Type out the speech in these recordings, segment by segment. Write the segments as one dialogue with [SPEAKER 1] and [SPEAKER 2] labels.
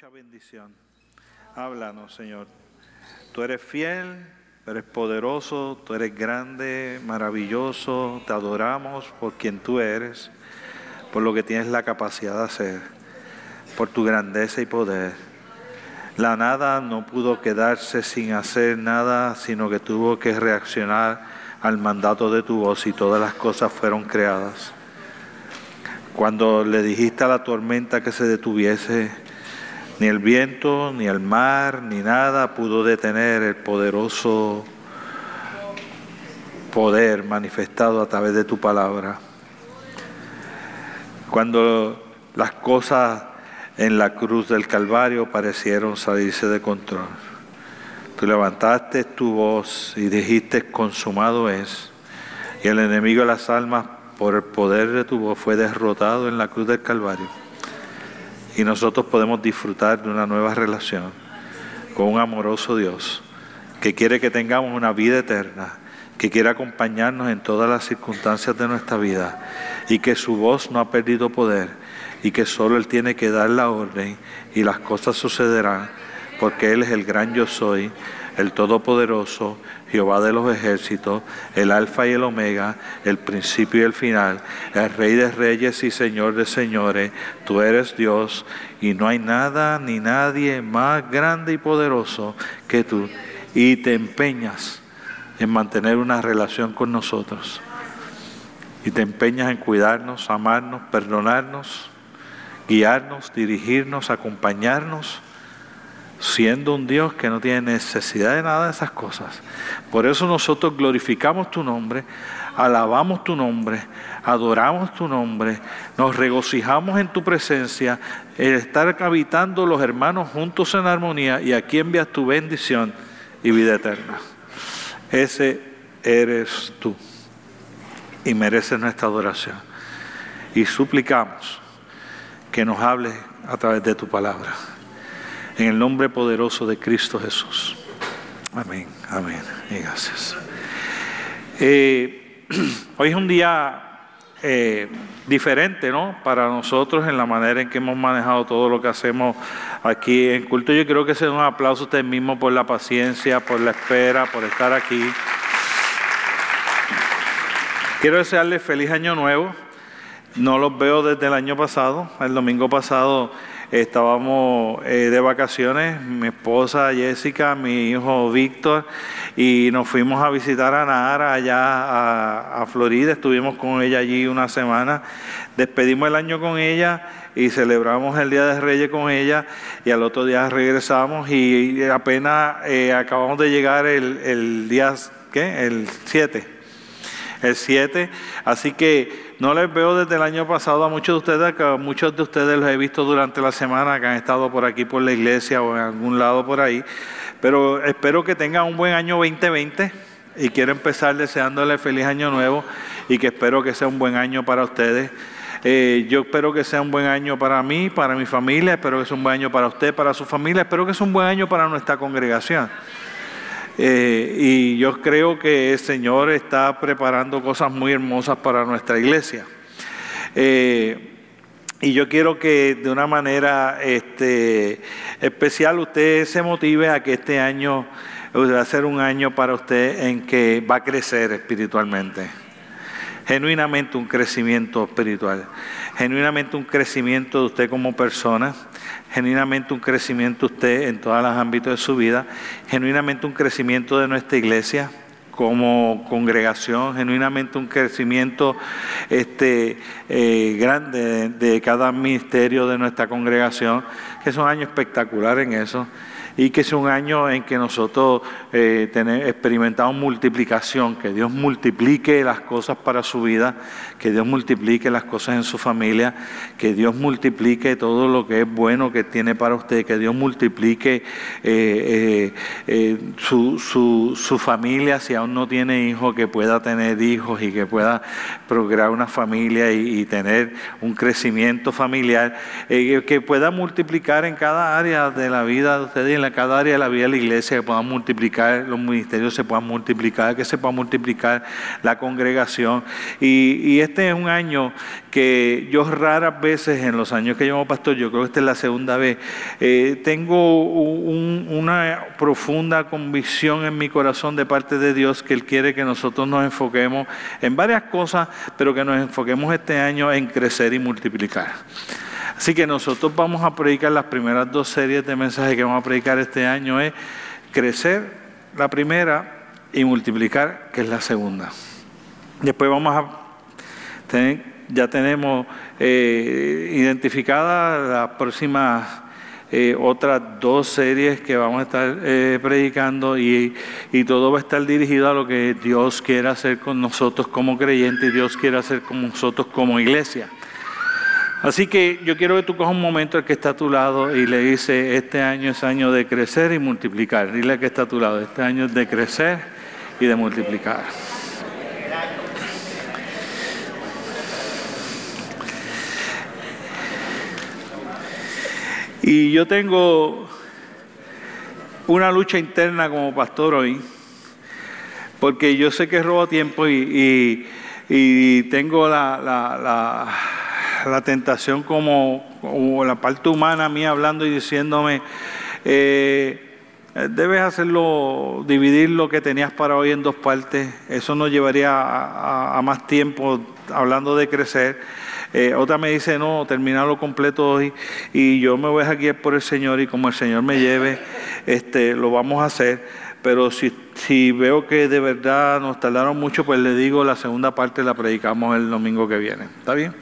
[SPEAKER 1] mucha bendición. Háblanos, Señor. Tú eres fiel, tú eres poderoso, tú eres grande, maravilloso. Te adoramos por quien tú eres, por lo que tienes la capacidad de hacer, por tu grandeza y poder. La nada no pudo quedarse sin hacer nada, sino que tuvo que reaccionar al mandato de tu voz y todas las cosas fueron creadas. Cuando le dijiste a la tormenta que se detuviese, ni el viento, ni el mar, ni nada pudo detener el poderoso poder manifestado a través de tu palabra. Cuando las cosas en la cruz del Calvario parecieron salirse de control. Tú levantaste tu voz y dijiste, consumado es. Y el enemigo de las almas, por el poder de tu voz, fue derrotado en la cruz del Calvario y nosotros podemos disfrutar de una nueva relación con un amoroso Dios que quiere que tengamos una vida eterna, que quiere acompañarnos en todas las circunstancias de nuestra vida y que su voz no ha perdido poder y que solo Él tiene que dar la orden y las cosas sucederán porque Él es el gran yo soy, el todopoderoso, Jehová de los ejércitos, el alfa y el omega, el principio y el final, el rey de reyes y señor de señores, tú eres Dios y no hay nada ni nadie más grande y poderoso que tú. Y te empeñas en mantener una relación con nosotros. Y te empeñas en cuidarnos, amarnos, perdonarnos, guiarnos, dirigirnos, acompañarnos siendo un Dios que no tiene necesidad de nada de esas cosas. Por eso nosotros glorificamos tu nombre, alabamos tu nombre, adoramos tu nombre, nos regocijamos en tu presencia, el estar habitando los hermanos juntos en armonía y aquí envías tu bendición y vida eterna. Ese eres tú y mereces nuestra adoración. Y suplicamos que nos hables a través de tu palabra. En el nombre poderoso de Cristo Jesús. Amén, amén. Y gracias. Eh, hoy es un día eh, diferente, ¿no? Para nosotros en la manera en que hemos manejado todo lo que hacemos aquí en culto. Yo creo que se un aplauso a usted mismo por la paciencia, por la espera, por estar aquí. Quiero desearle feliz año nuevo. No los veo desde el año pasado. El domingo pasado estábamos eh, de vacaciones, mi esposa Jessica, mi hijo Víctor, y nos fuimos a visitar a Nara allá a, Florida, estuvimos con ella allí una semana, despedimos el año con ella y celebramos el Día de Reyes con ella y al otro día regresamos y apenas eh, acabamos de llegar el, el día, ¿qué? El 7 el 7. Así que no les veo desde el año pasado a muchos de ustedes, que a muchos de ustedes los he visto durante la semana que han estado por aquí por la iglesia o en algún lado por ahí. Pero espero que tengan un buen año 2020 y quiero empezar deseándoles feliz año nuevo y que espero que sea un buen año para ustedes. Eh, yo espero que sea un buen año para mí, para mi familia, espero que sea un buen año para usted, para su familia, espero que sea un buen año para nuestra congregación. Eh, y yo creo que el Señor está preparando cosas muy hermosas para nuestra iglesia. Eh, y yo quiero que de una manera este, especial usted se motive a que este año va a ser un año para usted en que va a crecer espiritualmente. Genuinamente un crecimiento espiritual. Genuinamente un crecimiento de usted como persona genuinamente un crecimiento usted en todos los ámbitos de su vida, genuinamente un crecimiento de nuestra iglesia como congregación, genuinamente un crecimiento este, eh, grande de cada ministerio de nuestra congregación, que es un año espectacular en eso y que es un año en que nosotros eh, experimentamos multiplicación, que Dios multiplique las cosas para su vida, que Dios multiplique las cosas en su familia, que Dios multiplique todo lo que es bueno que tiene para usted, que Dios multiplique eh, eh, su, su, su, familia hacia aún no tiene hijos, que pueda tener hijos y que pueda procrear una familia y, tener un crecimiento familiar, eh, que pueda multiplicar en cada área de la vida de ustedes en cada área de la vida de la iglesia, que puedan multiplicar, los ministerios se puedan multiplicar, que se pueda multiplicar la congregación. Y este es un año que yo raras veces en los años que llevo pastor, yo creo que esta es la segunda vez, eh, tengo una profunda convicción en mi corazón de parte de Dios que Él quiere que nosotros nos enfoquemos en varias cosas, pero que nos enfoquemos este año en crecer y multiplicar. Así que nosotros vamos a predicar las primeras dos series de mensajes que vamos a predicar este año es crecer la primera y multiplicar, que es la segunda. Después vamos a ya tenemos eh, identificadas las próximas eh, otras dos series que vamos a estar eh, predicando y, y, todo va a estar dirigido a lo que Dios quiere hacer con nosotros como creyentes y Dios quiere hacer con nosotros como iglesia. Así que yo quiero que tú cojas un momento al que está a tu lado y le dice, este año es año de crecer y multiplicar. Dile al que está a tu lado, este año es de crecer y de multiplicar. Y yo tengo una lucha interna como pastor hoy, porque yo sé que robo tiempo y, tengo la, tentación como, la parte humana mía hablando y diciéndome, eh, debes hacerlo, dividir lo que tenías para hoy en dos partes, eso nos llevaría a más tiempo hablando de crecer. Eh, otra me dice, no, terminarlo completo hoy y yo me voy a guiar por el Señor y como el Señor me lleve, este, lo vamos a hacer. Pero si, si veo que de verdad nos tardaron mucho, pues le digo, la segunda parte la predicamos el domingo que viene. ¿Está bien?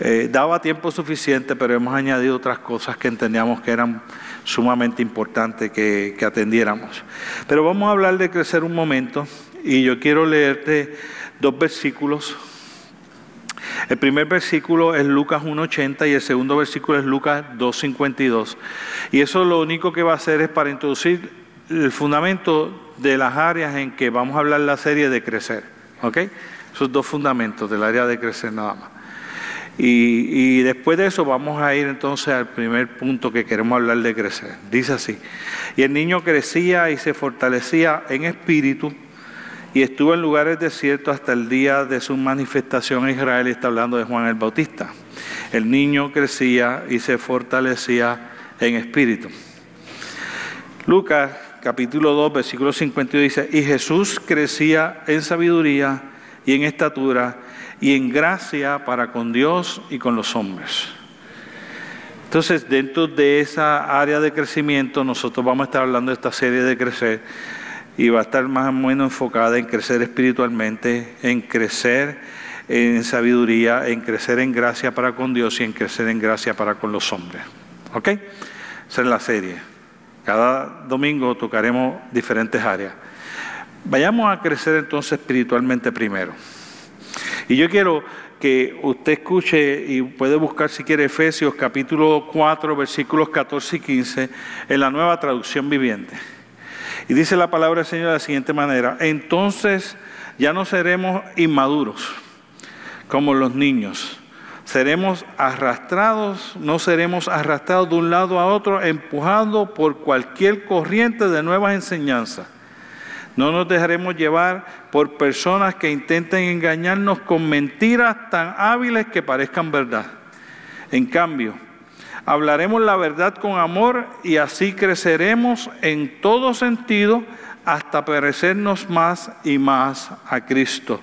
[SPEAKER 1] Eh, daba tiempo suficiente, pero hemos añadido otras cosas que entendíamos que eran sumamente importantes que, que atendiéramos. Pero vamos a hablar de crecer un momento y yo quiero leerte dos versículos el primer versículo es Lucas 1.80 y el segundo versículo es Lucas 2.52. Y eso lo único que va a hacer es para introducir el fundamento de las áreas en que vamos a hablar la serie de crecer. ¿Ok? Esos dos fundamentos del área de crecer nada más. Y, y, después de eso vamos a ir entonces al primer punto que queremos hablar de crecer. Dice así, y el niño crecía y se fortalecía en espíritu y estuvo en lugares desiertos hasta el día de su manifestación a Israel, está hablando de Juan el Bautista. El niño crecía y se fortalecía en espíritu. Lucas capítulo 2, versículo 52 dice, y Jesús crecía en sabiduría y en estatura y en gracia para con Dios y con los hombres. Entonces, dentro de esa área de crecimiento, nosotros vamos a estar hablando de esta serie de crecer y va a estar más o menos enfocada en crecer espiritualmente, en crecer en sabiduría, en crecer en gracia para con Dios y en crecer en gracia para con los hombres. ¿Ok? Esa es la serie. Cada domingo tocaremos diferentes áreas. Vayamos a crecer entonces espiritualmente primero. Y yo quiero que usted escuche y puede buscar si quiere Efesios capítulo 4 versículos 14 y 15 en la nueva traducción viviente. Y dice la palabra del Señor de la siguiente manera, entonces ya no seremos inmaduros como los niños, seremos arrastrados, no seremos arrastrados de un lado a otro, empujados por cualquier corriente de nuevas enseñanzas. No nos dejaremos llevar por personas que intenten engañarnos con mentiras tan hábiles que parezcan verdad. En cambio, hablaremos la verdad con amor y así creceremos en todo sentido hasta parecernos más y más a Cristo,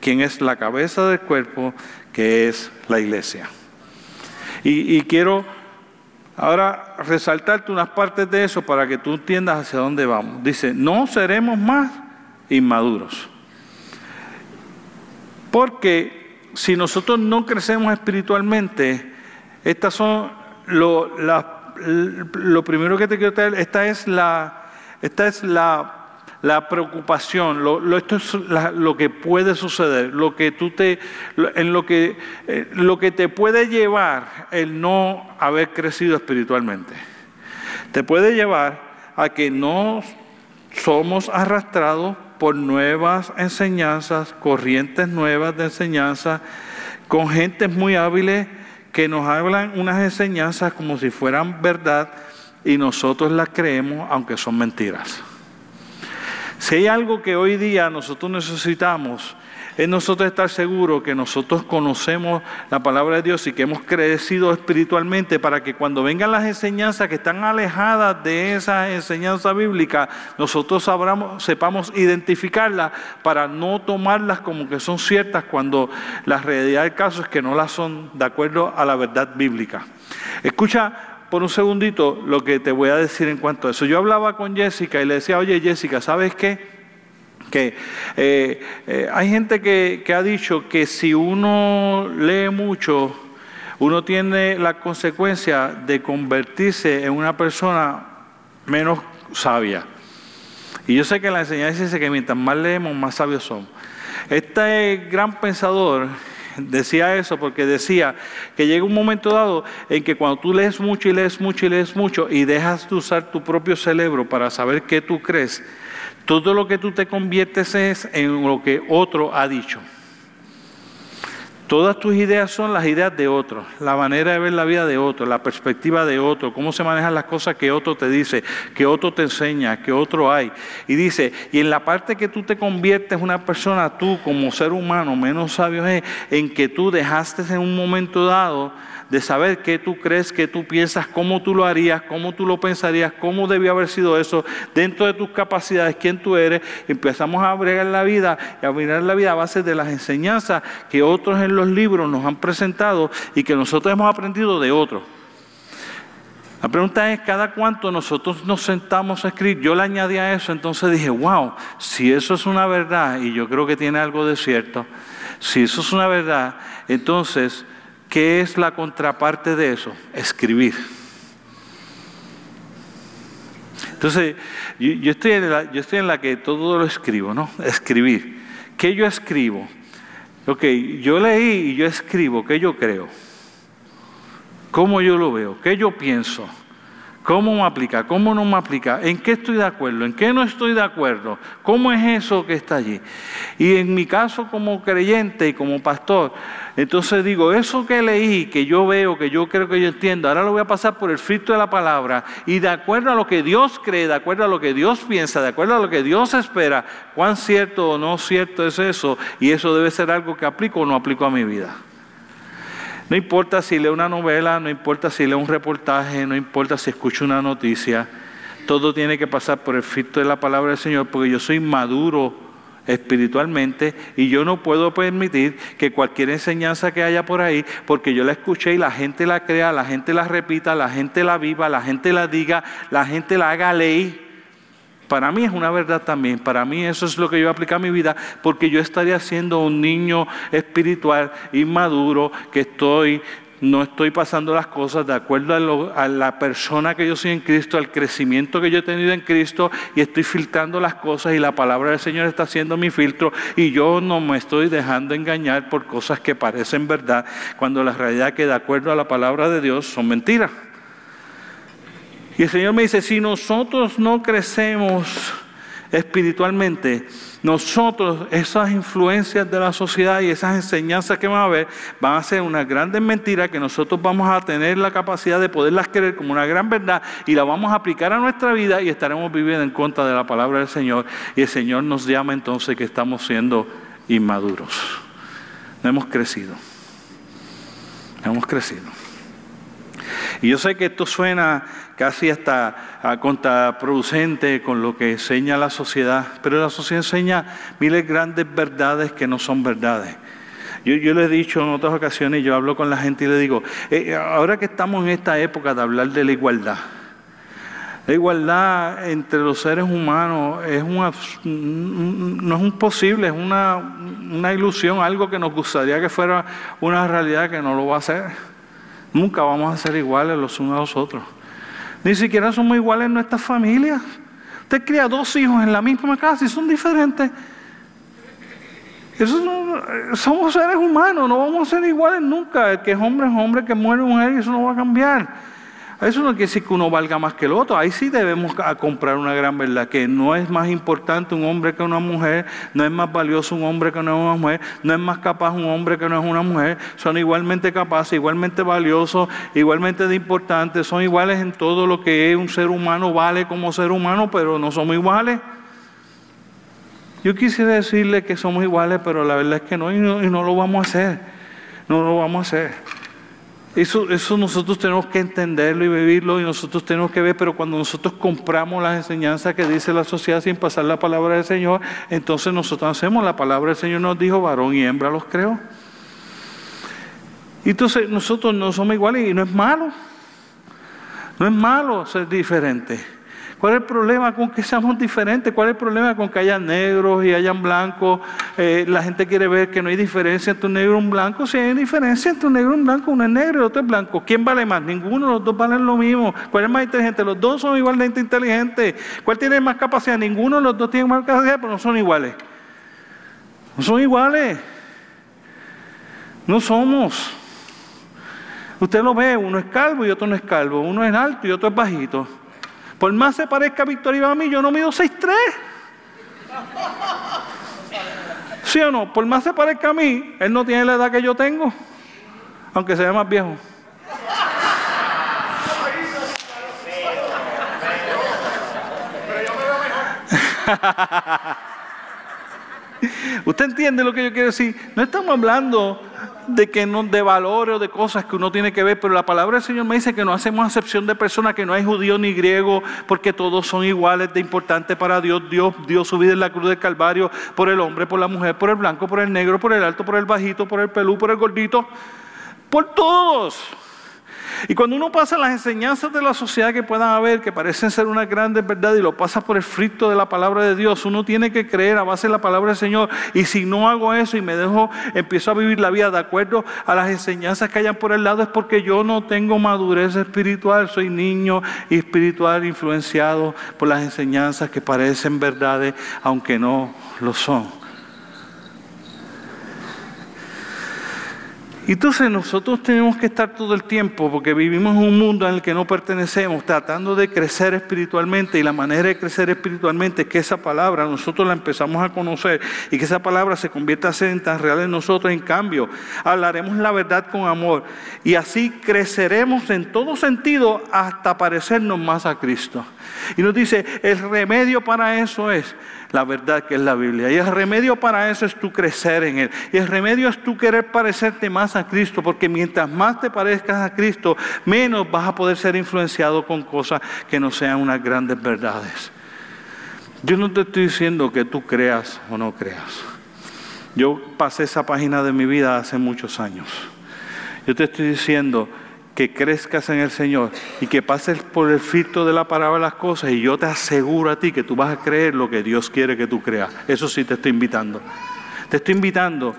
[SPEAKER 1] quien es la cabeza del cuerpo, que es la iglesia. Y, quiero ahora resaltarte unas partes de eso para que tú entiendas hacia dónde vamos. Dice, no seremos más inmaduros. Porque si nosotros no crecemos espiritualmente, estas son lo, lo primero que te quiero traer, esta es la, esta es la, la preocupación, lo, esto es lo que puede suceder, lo que tú te, en lo que, eh, lo que te puede llevar el no haber crecido espiritualmente. Te puede llevar a que no somos arrastrados por nuevas enseñanzas, corrientes nuevas de enseñanza, con gentes muy hábiles que nos hablan unas enseñanzas como si fueran verdad y nosotros las creemos aunque son mentiras. Si hay algo que hoy día nosotros necesitamos, es nosotros estar seguros que nosotros conocemos la palabra de Dios y que hemos crecido espiritualmente para que cuando vengan las enseñanzas que están alejadas de esa enseñanza bíblica, nosotros sabramos, sepamos identificarlas para no tomarlas como que son ciertas cuando la realidad del caso es que no las son de acuerdo a la verdad bíblica. Escucha por un segundito lo que te voy a decir en cuanto a eso. Yo hablaba con Jessica y le decía, oye Jessica, ¿sabes qué? Que eh, eh, hay gente que, ha dicho que si uno lee mucho, uno tiene la consecuencia de convertirse en una persona menos sabia. Y yo sé que la enseñanza dice que mientras más leemos, más sabios somos. Este gran pensador decía eso porque decía que llega un momento dado en que cuando tú lees mucho y lees mucho y lees mucho y dejas de usar tu propio cerebro para saber qué tú crees, todo lo que tú te conviertes es en lo que otro ha dicho. Todas tus ideas son las ideas de otro, la manera de ver la vida de otro, la perspectiva de otro, cómo se manejan las cosas que otro te dice, que otro te enseña, que otro hay. Y dice, y en la parte que tú te conviertes una persona, tú como ser humano menos sabio es en que tú dejaste en un momento dado de saber qué tú crees, qué tú piensas, cómo tú lo harías, cómo tú lo pensarías, cómo debió haber sido eso, dentro de tus capacidades, quién tú eres. Empezamos a bregar la vida y a mirar la vida a base de las enseñanzas que otros en los libros nos han presentado y que nosotros hemos aprendido de otros. La pregunta es, ¿cada cuánto nosotros nos sentamos a escribir? Yo le añadí a eso, entonces dije, wow, si eso es una verdad, y yo creo que tiene algo de cierto, si eso es una verdad, entonces ¿Qué es la contraparte de eso? Escribir. Entonces, yo, estoy en la, yo estoy en la que todo lo escribo, ¿no? Escribir. ¿Qué yo escribo? Ok, yo leí y yo escribo, ¿qué yo creo? ¿Cómo yo lo veo? ¿Qué yo pienso? ¿Cómo me aplica? ¿Cómo no me aplica? ¿En qué estoy de acuerdo? ¿En qué no estoy de acuerdo? ¿Cómo es eso que está allí? Y en mi caso como creyente y como pastor, entonces digo, eso que leí, que yo veo, que yo creo que yo entiendo, ahora lo voy a pasar por el filtro de la palabra y de acuerdo a lo que Dios cree, de acuerdo a lo que Dios piensa, de acuerdo a lo que Dios espera, cuán cierto o no cierto es eso y eso debe ser algo que aplico o no aplico a mi vida. No importa si leo una novela, no importa si leo un reportaje, no importa si escucho una noticia, todo tiene que pasar por el filtro de la palabra del Señor porque yo soy maduro espiritualmente y yo no puedo permitir que cualquier enseñanza que haya por ahí, porque yo la escuché y la gente la crea, la gente la repita, la gente la viva, la gente la diga, la gente la haga ley para mí es una verdad también, para mí eso es lo que yo aplico a mi vida, porque yo estaría siendo un niño espiritual inmaduro, que estoy, no estoy pasando las cosas de acuerdo a, a, la persona que yo soy en Cristo, al crecimiento que yo he tenido en Cristo, y estoy filtrando las cosas y la palabra del Señor está haciendo mi filtro, y yo no me estoy dejando engañar por cosas que parecen verdad, cuando la realidad que de acuerdo a la palabra de Dios son mentiras. Y el Señor me dice, si nosotros no crecemos espiritualmente, nosotros, esas influencias de la sociedad y esas enseñanzas que van a haber, van a ser una grandes mentiras que nosotros vamos a tener la capacidad de poderlas creer como una gran verdad y la vamos a aplicar a nuestra vida y estaremos viviendo en contra de la palabra del Señor. Y el Señor nos llama entonces que estamos siendo inmaduros. No hemos crecido. No hemos crecido. Y yo sé que esto suena casi hasta contraproducente con lo que enseña la sociedad, pero la sociedad enseña miles grandes verdades que no son verdades. Yo, yo le he dicho en otras ocasiones, yo hablo con la gente y le digo, eh, ahora que estamos en esta época de hablar de la igualdad, la igualdad entre los seres humanos es una, no es un posible, es una, una ilusión, algo que nos gustaría que fuera una realidad que no lo va a ser. Nunca vamos a ser iguales los unos a los otros. Ni siquiera somos iguales en nuestras familias. Usted cría dos hijos en la misma casa y son diferentes. somos seres humanos, no vamos a ser iguales nunca. El que es hombre es hombre, que muere mujer y eso no va a cambiar. Eso no quiere decir que uno valga más que el otro. Ahí sí debemos comprar una gran verdad, que no es más importante un hombre que una mujer, no es más valioso un hombre que una mujer, no es más capaz un hombre que no es una mujer. Son igualmente capaces, igualmente valiosos, igualmente de importantes, son iguales en todo lo que es un ser humano, vale como ser humano, pero no somos iguales. Yo quisiera decirle que somos iguales, pero la verdad es que no, no, y no lo vamos a hacer. No lo vamos a hacer. Eso, eso nosotros tenemos que entenderlo y vivirlo y nosotros tenemos que ver, pero cuando nosotros compramos las enseñanzas que dice la sociedad sin pasar la palabra del Señor, entonces nosotros hacemos la palabra del Señor nos dijo, varón y hembra los creo. Y entonces nosotros no somos iguales y no es malo. No es malo ser diferente. ¿Cuál es el problema con que seamos diferentes? ¿Cuál es el problema con que hayan negros y hayan blancos? Eh, la gente quiere ver que no hay diferencia entre un negro y un blanco. Si hay diferencia entre un negro y un blanco, uno es negro y otro es blanco. ¿Quién vale más? Ninguno, los dos valen lo mismo. ¿Cuál es más inteligente? Los dos son igualmente inteligentes. ¿Cuál tiene más capacidad? Ninguno, los dos tienen más capacidad, pero no son iguales. No son iguales. No somos. Usted lo ve, uno es calvo y otro no es calvo. Uno es alto y otro es bajito. Por más se parezca a Víctor a mí, yo no mido 6'3". ¿Sí o no? Por más se parezca a mí, él no tiene la edad que yo tengo, aunque sea más viejo. ¿Usted entiende lo que yo quiero decir? No estamos hablando de que no, de valores o de cosas que uno tiene que ver, pero la palabra del Señor me dice que no hacemos acepción de personas, que no hay judío ni griego, porque todos son iguales de importante para Dios. Dios dio su vida en la cruz del Calvario por el hombre, por la mujer, por el blanco, por el negro, por el alto, por el bajito, por el pelú, por el gordito, por todos. Y cuando uno pasa las enseñanzas de la sociedad que puedan haber, que parecen ser una grande verdad, y lo pasa por el frito de la palabra de Dios, uno tiene que creer a base de la palabra del Señor. Y si no hago eso y me dejo, empiezo a vivir la vida de acuerdo a las enseñanzas que hayan por el lado, es porque yo no tengo madurez espiritual, soy niño espiritual influenciado por las enseñanzas que parecen verdades, aunque no lo son. Entonces nosotros tenemos que estar todo el tiempo, porque vivimos en un mundo en el que no pertenecemos, tratando de crecer espiritualmente y la manera de crecer espiritualmente es que esa palabra nosotros la empezamos a conocer y que esa palabra se convierta en tan real en nosotros. En cambio, hablaremos la verdad con amor y así creceremos en todo sentido hasta parecernos más a Cristo. Y nos dice, el remedio para eso es la verdad que es la Biblia. Y el remedio para eso es tu crecer en Él. Y el remedio es tu querer parecerte más a Cristo, porque mientras más te parezcas a Cristo, menos vas a poder ser influenciado con cosas que no sean unas grandes verdades. Yo no te estoy diciendo que tú creas o no creas. Yo pasé esa página de mi vida hace muchos años. Yo te estoy diciendo que crezcas en el Señor y que pases por el filtro de la palabra las cosas y yo te aseguro a ti que tú vas a creer lo que Dios quiere que tú creas. Eso sí te estoy invitando. Te estoy invitando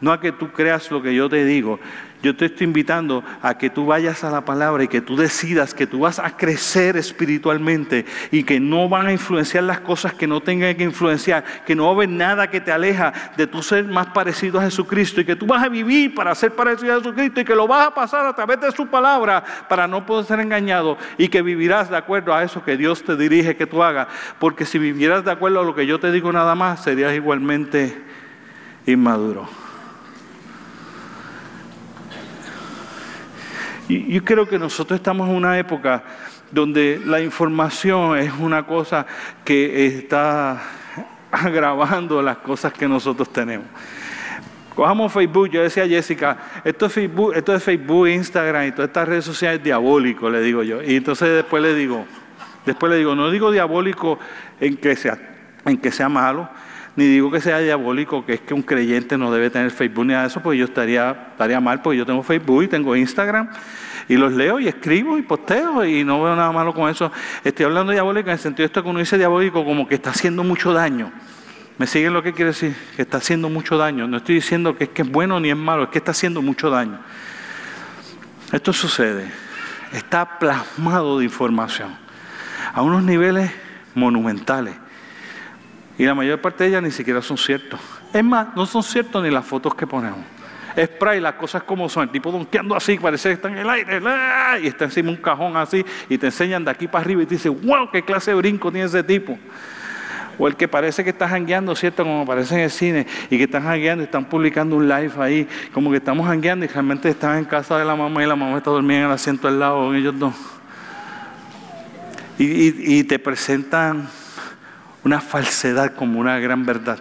[SPEAKER 1] no a que tú creas lo que yo te digo, yo te estoy invitando a que tú vayas a la palabra y que tú decidas que tú vas a crecer espiritualmente y que no van a influenciar las cosas que no tengan que influenciar, que no va a haber nada que te aleja de tu ser más parecido a Jesucristo y que tú vas a vivir para ser parecido a Jesucristo y que lo vas a pasar a través de su palabra para no poder ser engañado y que vivirás de acuerdo a eso que Dios te dirige que tú hagas, porque si vivieras de acuerdo a lo que yo te digo nada más, serías igualmente inmaduro. Y yo creo que nosotros estamos en una época donde la información es una cosa que está agravando las cosas que nosotros tenemos. Cojamos Facebook, yo decía a Jessica, esto es Facebook, esto es Facebook, Instagram y todas estas redes sociales diabólico, le digo yo. Y entonces después le digo, después le digo, no digo diabólico en que sea, en que sea malo, ni digo que sea diabólico, que es que un creyente no debe tener Facebook ni nada de eso, pues yo estaría, estaría mal, porque yo tengo Facebook y tengo Instagram y los leo y escribo y posteo y no veo nada malo con eso. Estoy hablando de diabólico en el sentido de esto que uno dice diabólico como que está haciendo mucho daño. ¿Me siguen lo que quiere decir? Que está haciendo mucho daño. No estoy diciendo que es que es bueno ni es malo, es que está haciendo mucho daño. Esto sucede. Está plasmado de información a unos niveles monumentales. Y la mayor parte de ellas ni siquiera son ciertos. Es más, no son ciertos ni las fotos que ponemos. spray, las cosas como son. El tipo donkeando así, parece que está en el aire, y está encima un cajón así, y te enseñan de aquí para arriba y te dicen, wow, qué clase de brinco tiene ese tipo. O el que parece que está jangueando, ¿cierto? Como aparece en el cine, y que están jangueando y están publicando un live ahí, como que estamos jangueando y realmente están en casa de la mamá y la mamá está dormida en el asiento al lado, ellos no. y te presentan una falsedad como una gran verdad.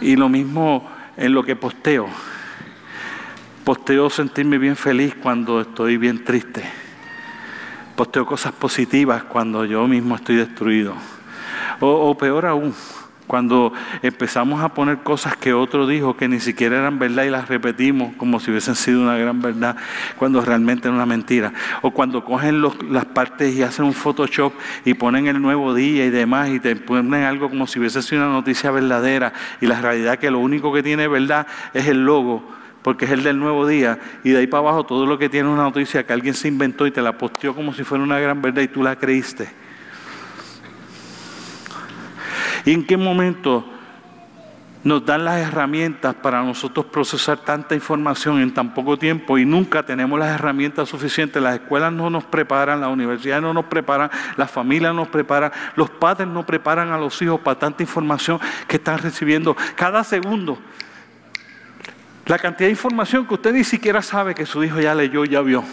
[SPEAKER 1] Y lo mismo en lo que posteo. Posteo sentirme bien feliz cuando estoy bien triste. Posteo cosas positivas cuando yo mismo estoy destruido. O, peor aún, cuando empezamos a poner cosas que otro dijo que ni siquiera eran verdad y las repetimos como si hubiesen sido una gran verdad, cuando realmente era una mentira. O cuando cogen las partes y hacen un Photoshop y ponen el nuevo día y demás y te ponen algo como si hubiese sido una noticia verdadera y la realidad que lo único que tiene verdad es el logo porque es el del nuevo día, y de ahí para abajo todo lo que tiene una noticia que alguien se inventó y te la posteó como si fuera una gran verdad y tú la creíste. ¿Y en qué momento nos dan las herramientas para nosotros procesar tanta información en tan poco tiempo y nunca tenemos las herramientas suficientes? Las escuelas no nos preparan, las universidades no nos preparan, las familias no nos preparan, los padres no preparan a los hijos para tanta información que están recibiendo cada segundo. La cantidad de información que usted ni siquiera sabe que su hijo ya leyó, ya vio.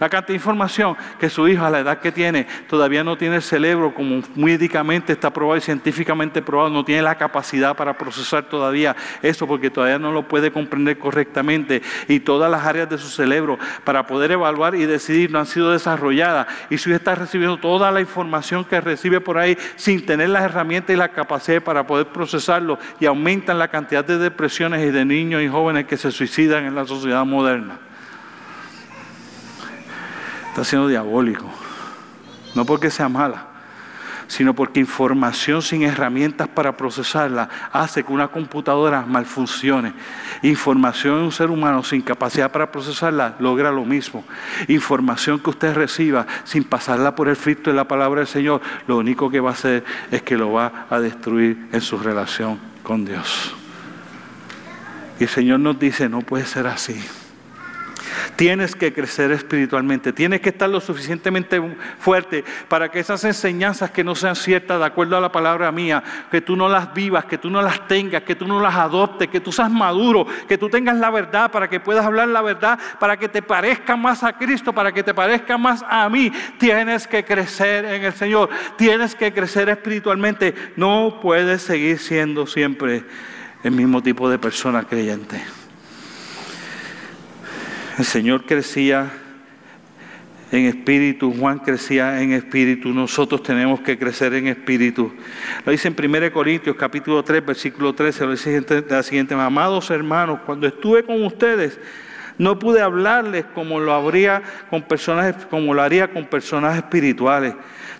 [SPEAKER 1] La cantidad de información que su hijo a la edad que tiene todavía no tiene el cerebro como médicamente está probado y científicamente probado, no tiene la capacidad para procesar todavía eso porque todavía no lo puede comprender correctamente. Y todas las áreas de su cerebro para poder evaluar y decidir no han sido desarrolladas. Y su hijo está recibiendo toda la información que recibe por ahí sin tener las herramientas y la capacidad para poder procesarlo. Y aumentan la cantidad de depresiones y de niños y jóvenes que se suicidan en la sociedad moderna está siendo diabólico. No porque sea mala, sino porque información sin herramientas para procesarla hace que una computadora mal funcione. Información en un ser humano sin capacidad para procesarla logra lo mismo. Información que usted reciba sin pasarla por el filtro de la palabra del Señor, lo único que va a hacer es que lo va a destruir en su relación con Dios. Y el Señor nos dice, no puede ser así. Tienes que crecer espiritualmente, tienes que estar lo suficientemente fuerte para que esas enseñanzas que no sean ciertas de acuerdo a la palabra mía, que tú no las vivas, que tú no las tengas, que tú no las adoptes, que tú seas maduro, que tú tengas la verdad para que puedas hablar la verdad, para que te parezca más a Cristo, para que te parezca más a mí. Tienes que crecer en el Señor, tienes que crecer espiritualmente. No puedes seguir siendo siempre el mismo tipo de persona creyente. El Señor crecía en espíritu, Juan crecía en espíritu, nosotros tenemos que crecer en espíritu. Lo dice en 1 Corintios capítulo 3, versículo 13, lo dice de la siguiente amados hermanos, cuando estuve con ustedes, no pude hablarles como lo habría con personas, como lo haría con personas espirituales.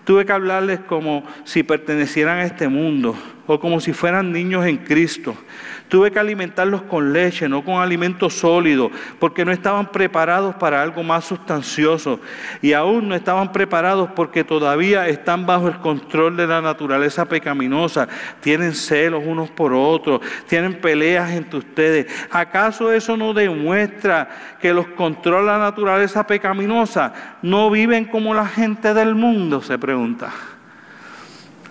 [SPEAKER 1] Tuve que hablarles como si pertenecieran a este mundo o como si fueran niños en Cristo. Tuve que alimentarlos con leche, no con alimento sólido, porque no estaban preparados para algo más sustancioso. Y aún no estaban preparados porque todavía están bajo el control de la naturaleza pecaminosa. Tienen celos unos por otros, tienen peleas entre ustedes. ¿Acaso eso no demuestra que los controla la naturaleza pecaminosa? ¿No viven como la gente del mundo? Se pregunta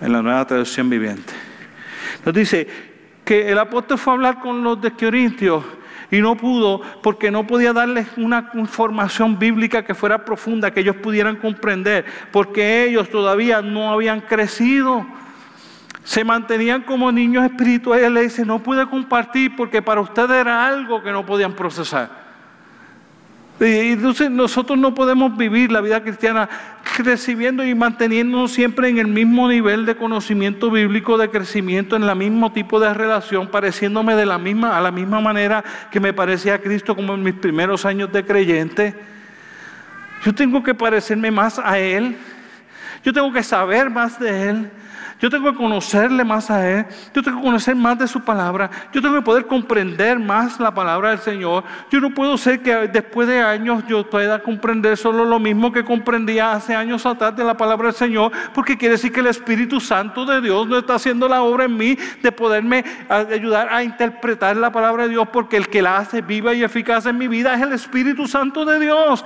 [SPEAKER 1] en la nueva traducción viviente. Nos dice, que el apóstol fue a hablar con los de Corintios y no pudo porque no podía darles una información bíblica que fuera profunda, que ellos pudieran comprender, porque ellos todavía no habían crecido. Se mantenían como niños espirituales. Le dice, no pude compartir porque para ustedes era algo que no podían procesar. Y entonces nosotros no podemos vivir la vida cristiana recibiendo y manteniéndonos siempre en el mismo nivel de conocimiento bíblico, de crecimiento, en el mismo tipo de relación, pareciéndome de la misma, a la misma manera que me parecía a Cristo como en mis primeros años de creyente. Yo tengo que parecerme más a Él. Yo tengo que saber más de Él. Yo tengo que conocerle más a Él. Yo tengo que conocer más de su palabra. Yo tengo que poder comprender más la palabra del Señor. Yo no puedo ser que después de años yo pueda comprender solo lo mismo que comprendía hace años atrás de la palabra del Señor, porque quiere decir que el Espíritu Santo de Dios no está haciendo la obra en mí de poderme ayudar a interpretar la palabra de Dios, porque el que la hace viva y eficaz en mi vida es el Espíritu Santo de Dios.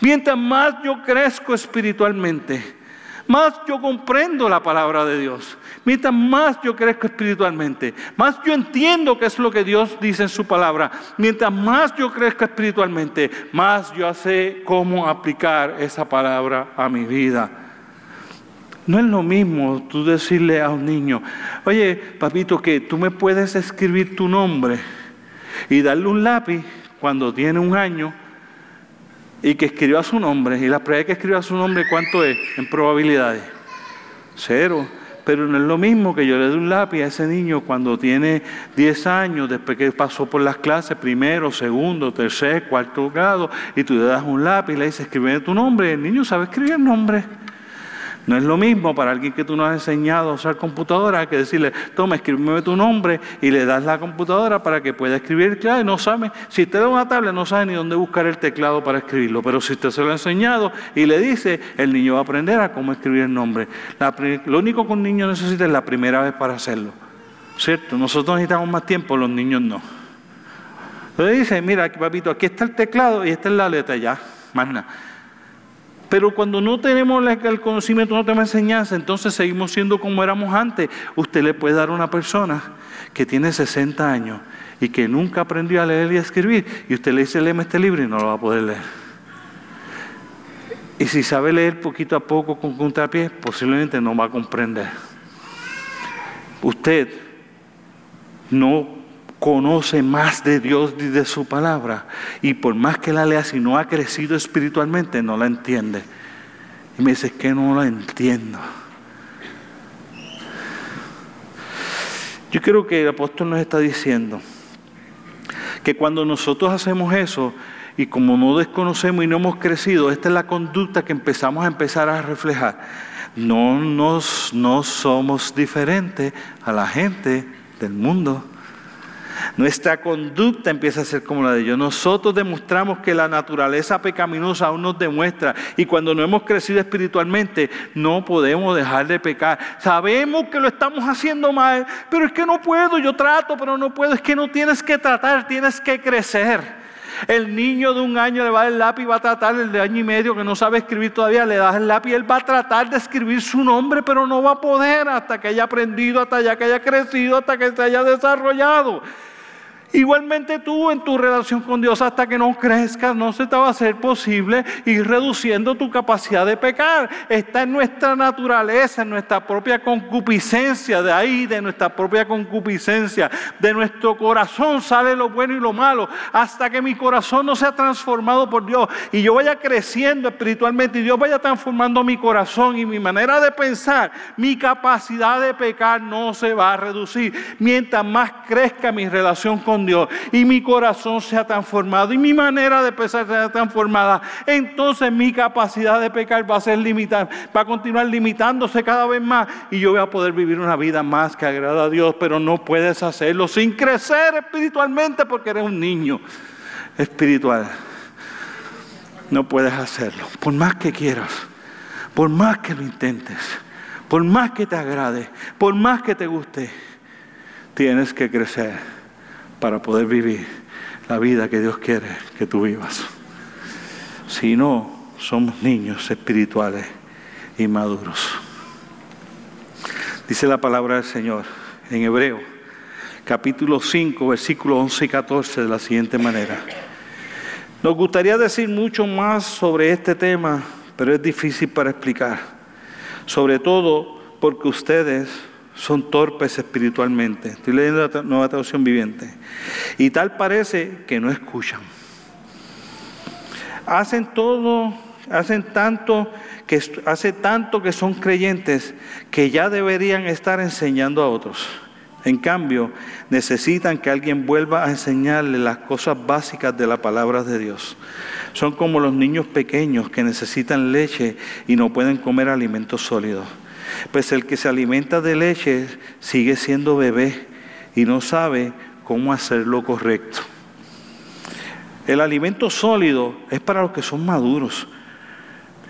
[SPEAKER 1] Mientras más yo crezco espiritualmente, más yo comprendo la palabra de Dios. Mientras más yo crezco espiritualmente, más yo entiendo qué es lo que Dios dice en su palabra. Mientras más yo crezco espiritualmente, más yo sé cómo aplicar esa palabra a mi vida. No es lo mismo tú decirle a un niño, oye, papito, que tú me puedes escribir tu nombre y darle un lápiz cuando tiene un año y que escriba su nombre. Y la prueba que escriba su nombre, ¿cuánto es en probabilidades? Cero. Pero no es lo mismo que yo le dé un lápiz a ese niño cuando tiene 10 años, después que pasó por las clases, primero, segundo, tercer, cuarto grado, y tú le das un lápiz y le dices, escribe tu nombre. El niño sabe escribir nombre. No es lo mismo para alguien que tú no has enseñado a usar computadora que decirle, toma, escríbeme tu nombre y le das la computadora para que pueda escribir. Claro, no sabe, si usted da una tablet no sabe ni dónde buscar el teclado para escribirlo, pero si usted se lo ha enseñado y le dice, el niño va a aprender a cómo escribir el nombre. lo único que un niño necesita es la primera vez para hacerlo. ¿Cierto? Nosotros necesitamos más tiempo, los niños no. Entonces dice, mira, papito, aquí está el teclado y esta es la letra ya, más nada. Pero cuando no tenemos el conocimiento, no tenemos enseñanza, entonces seguimos siendo como éramos antes. Usted le puede dar a una persona que tiene 60 años y que nunca aprendió a leer y a escribir, y usted le dice, léeme este libro y no lo va a poder leer. Y si sabe leer poquito a poco con contrapié, posiblemente no va a comprender. Usted no conoce más de Dios y de su palabra. Y por más que la lea, si no ha crecido espiritualmente, no la entiende. Y me dice, que no la entiendo. Yo creo que el apóstol nos está diciendo que cuando nosotros hacemos eso, y como no desconocemos y no hemos crecido, esta es la conducta que empezamos a empezar a reflejar. No, nos, no somos diferentes a la gente del mundo. Nuestra conducta empieza a ser como la de ellos. Nosotros demostramos que la naturaleza pecaminosa aún nos demuestra y cuando no hemos crecido espiritualmente no podemos dejar de pecar. Sabemos que lo estamos haciendo mal, pero es que no puedo, yo trato, pero no puedo. Es que no tienes que tratar, tienes que crecer. El niño de un año le va a el lápiz y va a tratar, el de año y medio que no sabe escribir todavía, le das el lápiz y él va a tratar de escribir su nombre, pero no va a poder hasta que haya aprendido, hasta ya que haya crecido, hasta que se haya desarrollado. Igualmente tú en tu relación con Dios hasta que no crezcas no se te va a hacer posible ir reduciendo tu capacidad de pecar. Está en nuestra naturaleza, en nuestra propia concupiscencia, de ahí, de nuestra propia concupiscencia, de nuestro corazón sale lo bueno y lo malo, hasta que mi corazón no sea transformado por Dios y yo vaya creciendo espiritualmente y Dios vaya transformando mi corazón y mi manera de pensar, mi capacidad de pecar no se va a reducir. Mientras más crezca mi relación con Dios y mi corazón se ha transformado y mi manera de pensar se ha transformada, entonces mi capacidad de pecar va a ser limitada, va a continuar limitándose cada vez más y yo voy a poder vivir una vida más que agrada a Dios, pero no puedes hacerlo sin crecer espiritualmente porque eres un niño espiritual. No puedes hacerlo, por más que quieras, por más que lo intentes, por más que te agrade, por más que te guste, tienes que crecer para poder vivir la vida que Dios quiere que tú vivas. Si no, somos niños espirituales y maduros. Dice la palabra del Señor en Hebreo, capítulo 5, versículos 11 y 14 de la siguiente manera. Nos gustaría decir mucho más sobre este tema, pero es difícil para explicar. Sobre todo porque ustedes son torpes espiritualmente. Estoy leyendo la nueva traducción viviente. Y tal parece que no escuchan. Hacen todo, hacen tanto que hace tanto que son creyentes que ya deberían estar enseñando a otros. En cambio, necesitan que alguien vuelva a enseñarles las cosas básicas de la palabra de Dios. Son como los niños pequeños que necesitan leche y no pueden comer alimentos sólidos. Pues el que se alimenta de leche sigue siendo bebé y no sabe cómo hacer lo correcto. El alimento sólido es para los que son maduros,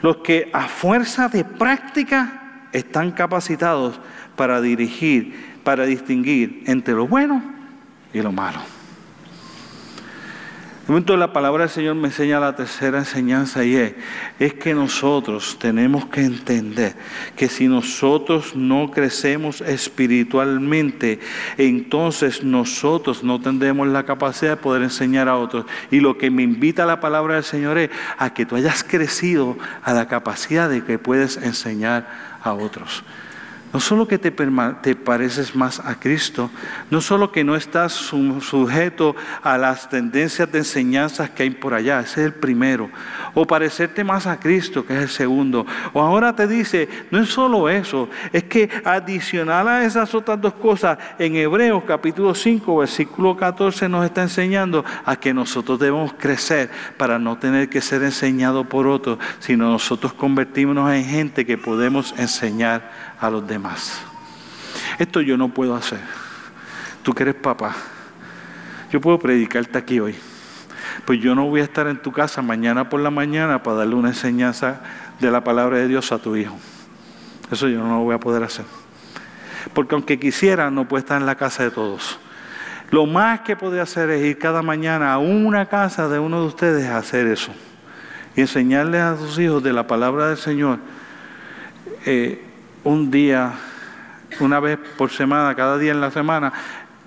[SPEAKER 1] los que a fuerza de práctica están capacitados para dirigir, para distinguir entre lo bueno y lo malo. De momento la palabra del Señor me enseña la tercera enseñanza y es, es que nosotros tenemos que entender que si nosotros no crecemos espiritualmente, entonces nosotros no tendremos la capacidad de poder enseñar a otros. Y lo que me invita la palabra del Señor es a que tú hayas crecido a la capacidad de que puedes enseñar a otros. No solo que te, te, pareces más a Cristo, no solo que no estás sujeto a las tendencias de enseñanzas que hay por allá, ese es el primero, o parecerte más a Cristo, que es el segundo. O ahora te dice, no es solo eso, es que adicional a esas otras dos cosas, en Hebreos capítulo 5, versículo 14 nos está enseñando a que nosotros debemos crecer para no tener que ser enseñados por otros, sino nosotros convertirnos en gente que podemos enseñar a los demás. Esto yo no puedo hacer. Tú que eres papá, yo puedo predicarte aquí hoy. Pues yo no voy a estar en tu casa mañana por la mañana para darle una enseñanza de la palabra de Dios a tu hijo. Eso yo no lo voy a poder hacer. Porque aunque quisiera, no puede estar en la casa de todos. Lo más que puede hacer es ir cada mañana a una casa de uno de ustedes a hacer eso. Y enseñarles a sus hijos de la palabra del Señor. Eh, un día, una vez por semana, cada día en la semana,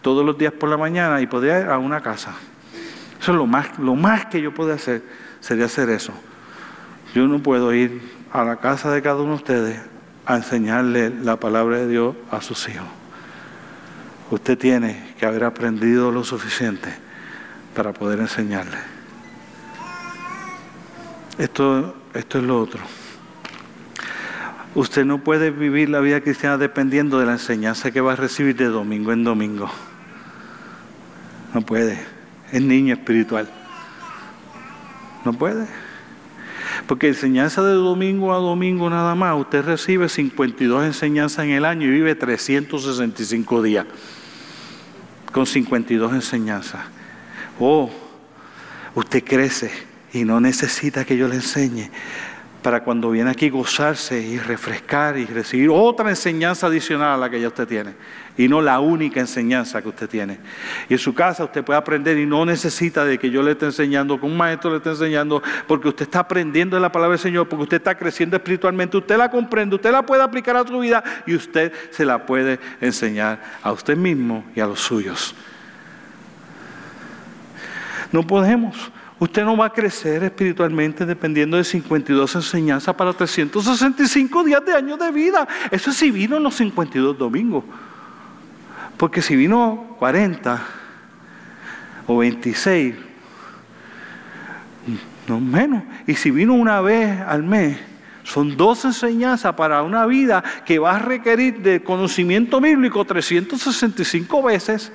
[SPEAKER 1] todos los días por la mañana y podría ir a una casa. Eso es lo más, lo más que yo puedo hacer, sería hacer eso. Yo no puedo ir a la casa de cada uno de ustedes a enseñarle la palabra de Dios a sus hijos. Usted tiene que haber aprendido lo suficiente para poder enseñarle. Esto, esto es lo otro. Usted no puede vivir la vida cristiana dependiendo de la enseñanza que va a recibir de domingo en domingo. No puede. Es niño espiritual. No puede. Porque enseñanza de domingo a domingo nada más, usted recibe 52 enseñanzas en el año y vive 365 días con 52 enseñanzas. O usted crece y no necesita que yo le enseñe para cuando viene aquí gozarse y refrescar y recibir otra enseñanza adicional a la que ya usted tiene y no la única enseñanza que usted tiene. Y en su casa usted puede aprender y no necesita de que yo le esté enseñando, que un maestro le esté enseñando, porque usted está aprendiendo la palabra del Señor, porque usted está creciendo espiritualmente, usted la comprende, usted la puede aplicar a su vida y usted se la puede enseñar a usted mismo y a los suyos. No podemos Usted no va a crecer espiritualmente dependiendo de 52 enseñanzas para 365 días de años de vida. Eso es si vino en los 52 domingos. Porque si vino 40 o 26, no menos. Y si vino una vez al mes, son dos enseñanzas para una vida que va a requerir de conocimiento bíblico 365 veces.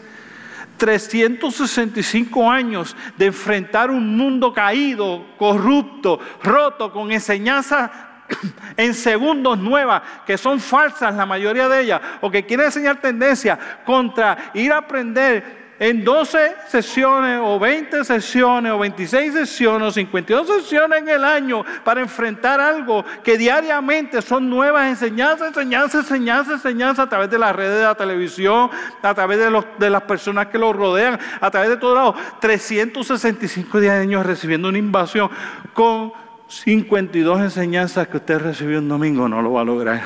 [SPEAKER 1] 365 años de enfrentar un mundo caído, corrupto, roto, con enseñanzas en segundos nuevas, que son falsas la mayoría de ellas, o que quieren enseñar tendencia contra ir a aprender en 12 sesiones o 20 sesiones o 26 sesiones o 52 sesiones en el año para enfrentar algo que diariamente son nuevas enseñanzas, enseñanzas, enseñanzas, enseñanzas a través de las redes de la televisión, a través de, las personas que lo rodean, a través de todos lados. 365 días de años recibiendo una invasión con 52 enseñanzas que usted recibió un domingo, no lo va a lograr.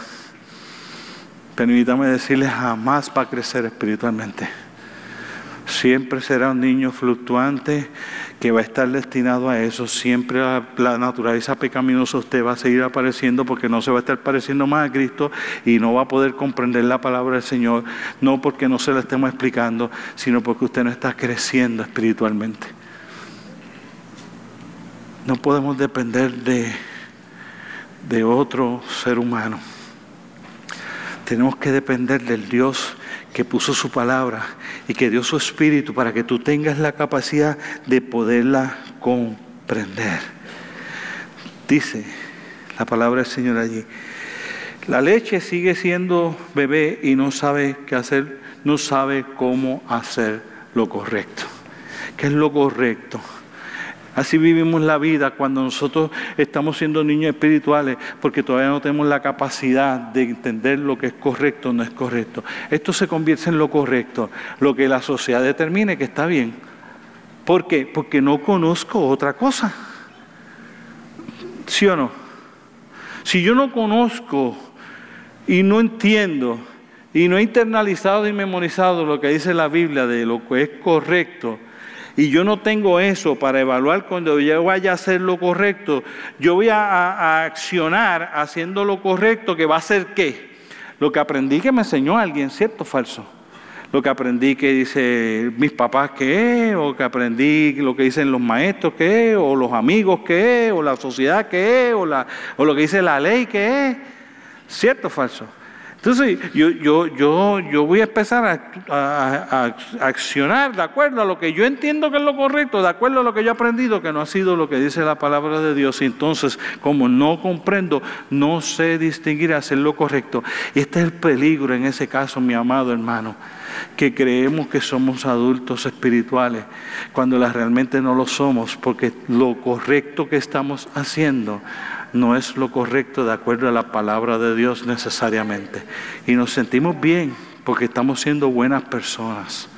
[SPEAKER 1] Permítame decirle, jamás va a crecer espiritualmente siempre será un niño fluctuante que va a estar destinado a eso. Siempre la, naturaleza pecaminosa usted va a seguir apareciendo porque no se va a estar pareciendo más a Cristo y no va a poder comprender la palabra del Señor, no porque no se la estemos explicando, sino porque usted no está creciendo espiritualmente. No podemos depender de, de otro ser humano. Tenemos que depender del Dios que puso su palabra y que dio su espíritu para que tú tengas la capacidad de poderla comprender. Dice la palabra del Señor allí. La leche sigue siendo bebé y no sabe qué hacer, no sabe cómo hacer lo correcto. ¿Qué es lo correcto? Así vivimos la vida cuando nosotros estamos siendo niños espirituales, porque todavía no tenemos la capacidad de entender lo que es correcto o no es correcto. Esto se convierte en lo correcto, lo que la sociedad determine que está bien. ¿Por qué? Porque no conozco otra cosa. ¿Sí o no? Si yo no conozco y no entiendo y no he internalizado y memorizado lo que dice la Biblia de lo que es correcto, y yo no tengo eso para evaluar cuando yo vaya a hacer lo correcto, yo voy a, accionar haciendo lo correcto, que va a ser qué? Lo que aprendí que me enseñó alguien, ¿cierto o falso? Lo que aprendí que dice mis papás que es, o que aprendí lo que dicen los maestros que es, o los amigos que es, o la sociedad que es, o, la, o lo que dice la ley que es. ¿Cierto o falso? Entonces, yo, yo, yo, yo voy a empezar a, accionar de acuerdo a lo que yo entiendo que es lo correcto, de acuerdo a lo que yo he aprendido, que no ha sido lo que dice la palabra de Dios. Entonces, como no comprendo, no sé distinguir, hacer lo correcto. Y este es el peligro en ese caso, mi amado hermano, que creemos que somos adultos espirituales, cuando realmente no lo somos, porque lo correcto que estamos haciendo no es lo correcto de acuerdo a la palabra de Dios necesariamente. Y nos sentimos bien porque estamos siendo buenas personas.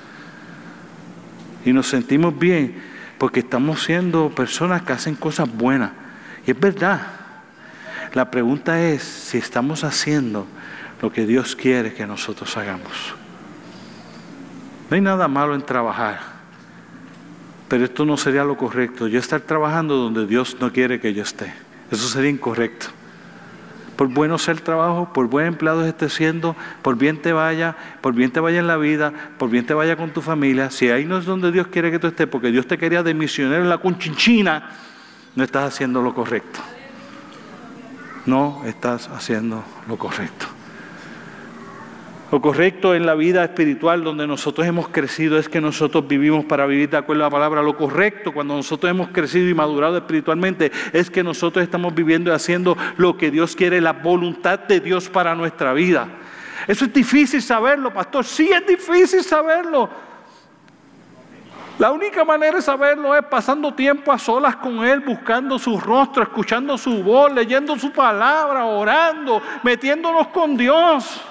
[SPEAKER 1] Y nos sentimos bien porque estamos siendo personas que hacen cosas buenas. Y es verdad. La pregunta es si estamos haciendo lo que Dios quiere que nosotros hagamos. No hay nada malo en trabajar, pero esto no sería lo correcto. Yo estar trabajando donde Dios no quiere que yo esté. Eso sería incorrecto. Por bueno sea el trabajo, por buen empleado esté siendo, por bien te vaya, por bien te vaya en la vida, por bien te vaya con tu familia. Si ahí no es donde Dios quiere que tú estés, porque Dios te quería de misionero en la cunchinchina, no estás haciendo lo correcto. No estás haciendo lo correcto. Lo correcto en la vida espiritual donde nosotros hemos crecido es que nosotros vivimos para vivir de acuerdo a la palabra. Lo correcto cuando nosotros hemos crecido y madurado espiritualmente es que nosotros estamos viviendo y haciendo lo que Dios quiere, la voluntad de Dios para nuestra vida. Eso es difícil saberlo, pastor. Sí es difícil saberlo. La única manera de saberlo es pasando tiempo a solas con Él, buscando su rostro, escuchando su voz, leyendo su palabra, orando, metiéndonos con Dios.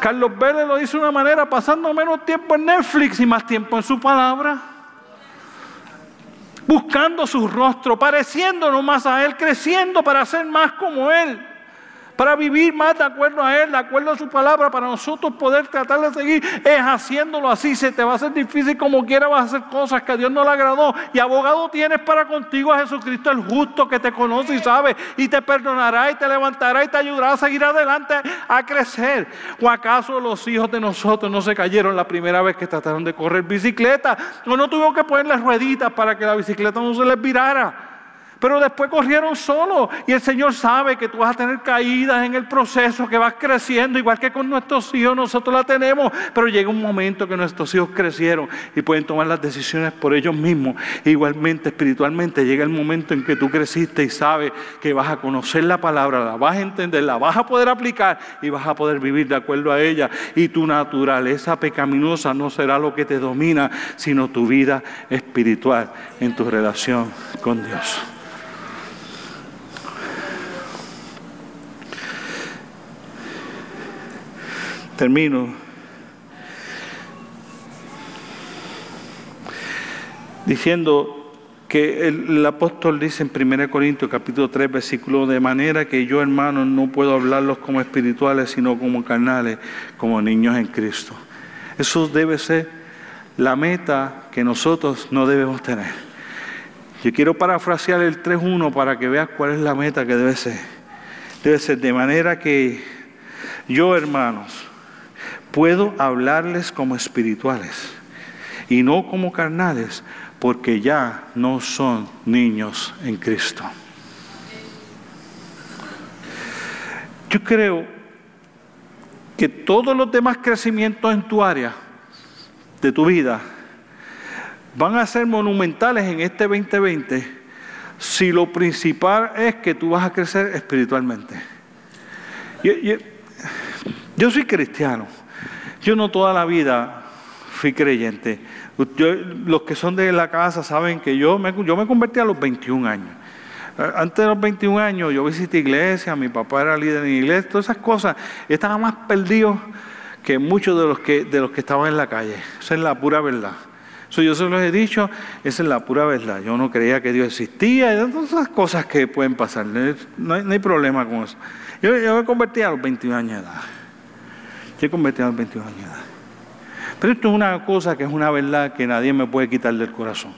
[SPEAKER 1] Carlos Vélez lo dice de una manera, pasando menos tiempo en Netflix y más tiempo en su palabra. Buscando su rostro, pareciéndonos más a Él, creciendo para ser más como Él para vivir más de acuerdo a Él, de acuerdo a su palabra, para nosotros poder tratar de seguir, es haciéndolo así. Se te va a hacer difícil como quiera, vas a hacer cosas que a Dios no le agradó. Y abogado tienes para contigo a Jesucristo el justo que te conoce y sabe, y te perdonará y te levantará y te ayudará a seguir adelante, a crecer. ¿O acaso los hijos de nosotros no se cayeron la primera vez que trataron de correr bicicleta? ¿O no tuvieron que ponerles rueditas para que la bicicleta no se les virara? Pero después corrieron solos y el Señor sabe que tú vas a tener caídas en el proceso, que vas creciendo, igual que con nuestros hijos nosotros la tenemos, pero llega un momento que nuestros hijos crecieron y pueden tomar las decisiones por ellos mismos. Igualmente espiritualmente llega el momento en que tú creciste y sabes que vas a conocer la palabra, la vas a entender, la vas a poder aplicar y vas a poder vivir de acuerdo a ella. Y tu naturaleza pecaminosa no será lo que te domina, sino tu vida espiritual en tu relación con Dios. Termino. Diciendo que el, apóstol dice en 1 Corintios capítulo 3 versículo de manera que yo hermanos no puedo hablarlos como espirituales sino como carnales, como niños en Cristo. Eso debe ser la meta que nosotros no debemos tener. Yo quiero parafrasear el 3.1 para que veas cuál es la meta que debe ser. Debe ser de manera que yo hermanos puedo hablarles como espirituales y no como carnales, porque ya no son niños en Cristo. Yo creo que todos los demás crecimientos en tu área, de tu vida, van a ser monumentales en este 2020 si lo principal es que tú vas a crecer espiritualmente. Yo, soy cristiano. Yo no toda la vida fui creyente. los que son de la casa saben que yo me, yo me convertí a los 21 años. Antes de los 21 años yo visité iglesia, mi papá era líder en iglesia, todas esas cosas. Estaba más perdido que muchos de los que, de los que estaban en la calle. Esa es la pura verdad. Eso yo se los he dicho, esa es la pura verdad. Yo no creía que Dios existía, todas esas cosas que pueden pasar. No hay, problema con eso. Yo, me convertí a los 21 años de edad. Me convertí a los 21 años de edad. Pero esto es una cosa que es una verdad que nadie me puede quitar del corazón.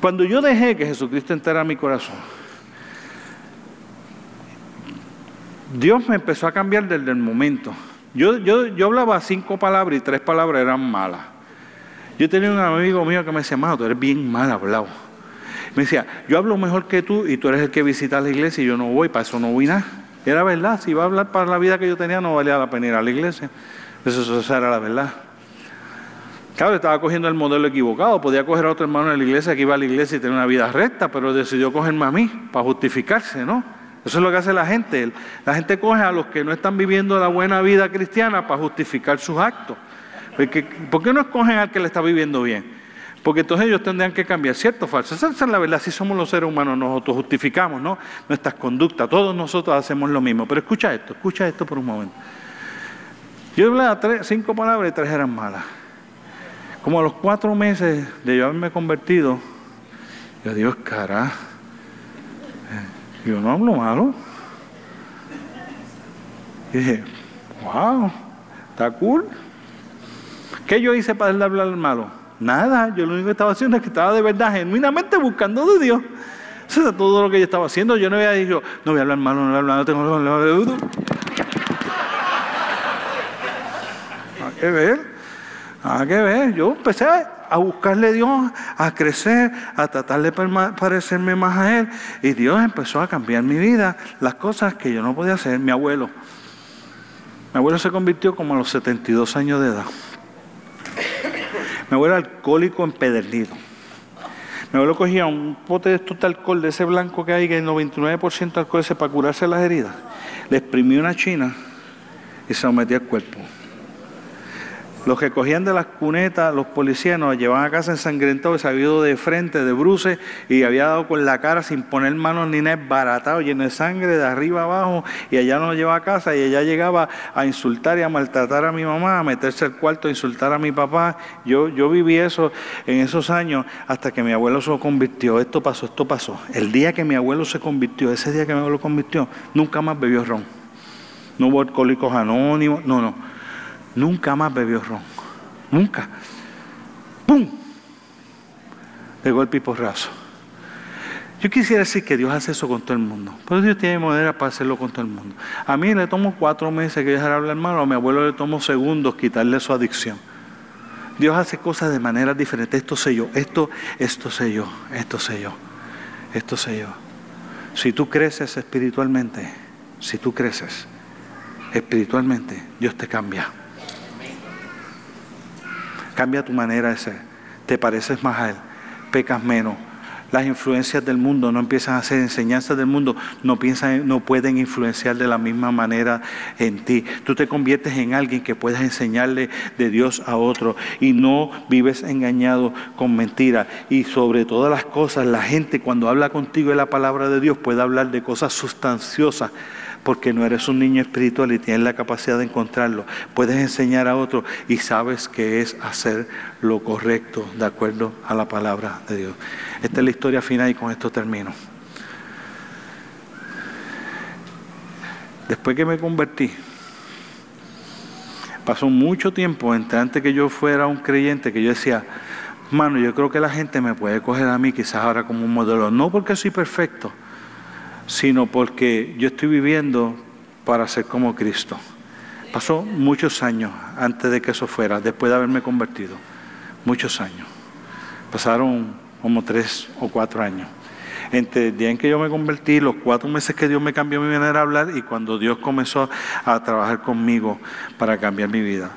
[SPEAKER 1] Cuando yo dejé que Jesucristo entrara a mi corazón, Dios me empezó a cambiar desde el momento. Yo, yo, yo hablaba cinco palabras y tres palabras eran malas. Yo tenía un amigo mío que me decía, Mano, tú eres bien mal hablado. Me decía, yo hablo mejor que tú y tú eres el que visita la iglesia y yo no voy, para eso no voy nada. Era verdad, si iba a hablar para la vida que yo tenía no valía la pena ir a la iglesia. Eso, eso era la verdad. Claro, estaba cogiendo el modelo equivocado. Podía coger a otro hermano de la iglesia que iba a la iglesia y tener una vida recta, pero decidió cogerme a mí para justificarse, ¿no? Eso es lo que hace la gente. La gente coge a los que no están viviendo la buena vida cristiana para justificar sus actos. ¿Por qué no escogen al que le está viviendo bien? Porque entonces ellos tendrían que cambiar, ¿cierto o falso? Esa es la verdad, si somos los seres humanos, nosotros justificamos ¿no? nuestras conductas, todos nosotros hacemos lo mismo. Pero escucha esto, escucha esto por un momento. Yo hablaba cinco palabras y tres eran malas. Como a los cuatro meses de yo haberme convertido, yo Dios, cara, yo no hablo malo. Y dije, wow, está cool. ¿Qué yo hice para hablar al malo? Nada, yo lo único que estaba haciendo es que estaba de verdad genuinamente buscando de Dios. Eso es todo lo que yo estaba haciendo. Yo no había dicho, no voy a hablar malo, no voy a hablar, no tengo nada que ver, nada que ver. Yo empecé a buscarle a Dios, a crecer, a tratar de parecerme más a Él. Y Dios empezó a cambiar mi vida, las cosas que yo no podía hacer. Mi abuelo, mi abuelo se convirtió como a los 72 años de edad. Mi abuelo alcohólico empedernido. Mi abuelo cogía un pote de estos de alcohol, de ese blanco que hay, que el 99% de alcohol ese para curarse las heridas. Le exprimía una china y se lo metía al cuerpo. Los que cogían de las cunetas, los policías nos llevaban a casa ensangrentados, se había ido de frente, de bruces, y había dado con la cara sin poner manos ni nada, baratado, lleno de sangre, de arriba abajo, y allá nos llevaba a casa, y ella llegaba a insultar y a maltratar a mi mamá, a meterse al cuarto, a insultar a mi papá. Yo, yo viví eso en esos años hasta que mi abuelo se convirtió. Esto pasó, esto pasó. El día que mi abuelo se convirtió, ese día que mi abuelo convirtió, nunca más bebió ron. No hubo alcohólicos anónimos, no, no Nunca más bebió ron. Nunca. ¡Pum! De golpe y porrazo. Yo quisiera decir que Dios hace eso con todo el mundo. Pero Dios tiene manera para hacerlo con todo el mundo. A mí le tomo cuatro meses que dejar hablar malo, a mi abuelo le tomo segundos quitarle su adicción. Dios hace cosas de manera diferente. Esto sé yo, esto, esto sé yo, esto sé yo, esto sé yo. Si tú creces espiritualmente, si tú creces espiritualmente, Dios te cambia. Cambia tu manera de ser. Te pareces más a Él. Pecas menos. Las influencias del mundo no empiezan a ser enseñanzas del mundo, no, piensan, no pueden influenciar de la misma manera en ti. Tú te conviertes en alguien que puedes enseñarle de Dios a otro y no vives engañado con mentiras. Y sobre todas las cosas, la gente cuando habla contigo de la palabra de Dios puede hablar de cosas sustanciosas porque no eres un niño espiritual y tienes la capacidad de encontrarlo. Puedes enseñar a otro y sabes que es hacer lo correcto de acuerdo a la palabra de Dios. Esta es la historia final y con esto termino. Después que me convertí, pasó mucho tiempo entre antes que yo fuera un creyente que yo decía, mano, yo creo que la gente me puede coger a mí quizás ahora como un modelo, no porque soy perfecto, sino porque yo estoy viviendo para ser como Cristo. Pasó muchos años antes de que eso fuera, después de haberme convertido. Muchos años. Pasaron como tres o cuatro años. entre el día en que yo me convertí, los cuatro meses que Dios me cambió mi manera de hablar y cuando Dios comenzó a trabajar conmigo para cambiar mi vida.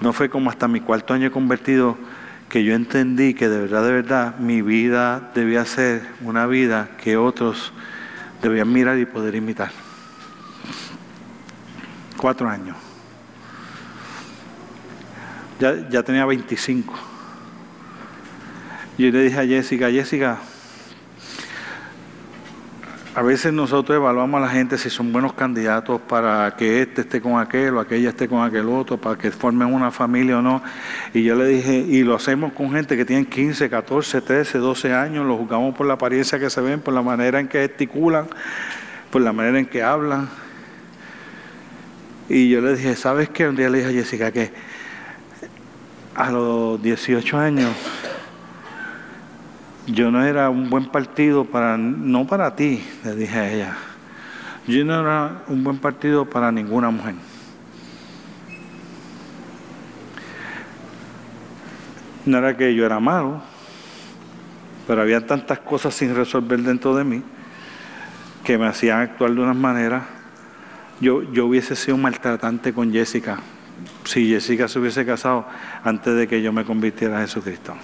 [SPEAKER 1] No fue como hasta mi cuarto año convertido que yo entendí que de verdad, de verdad, mi vida debía ser una vida que otros debían mirar y poder imitar. Cuatro años. Ya, ya tenía 25. Yo le dije a Jessica, Jessica, a veces nosotros evaluamos a la gente si son buenos candidatos para que este esté con aquel o aquella esté con aquel otro, para que formen una familia o no. Y yo le dije, y lo hacemos con gente que tiene 15, 14, 13, 12 años, lo juzgamos por la apariencia que se ven, por la manera en que gesticulan, por la manera en que hablan. Y yo le dije, ¿sabes qué? Un día le dije a Jessica que a los 18 años yo no era un buen partido para, no para ti, le dije a ella. Yo no era un buen partido para ninguna mujer. No era que yo era malo, pero había tantas cosas sin resolver dentro de mí que me hacían actuar de unas maneras. Yo, yo hubiese sido maltratante con Jessica si Jessica se hubiese casado antes de que yo me convirtiera a Jesucristo.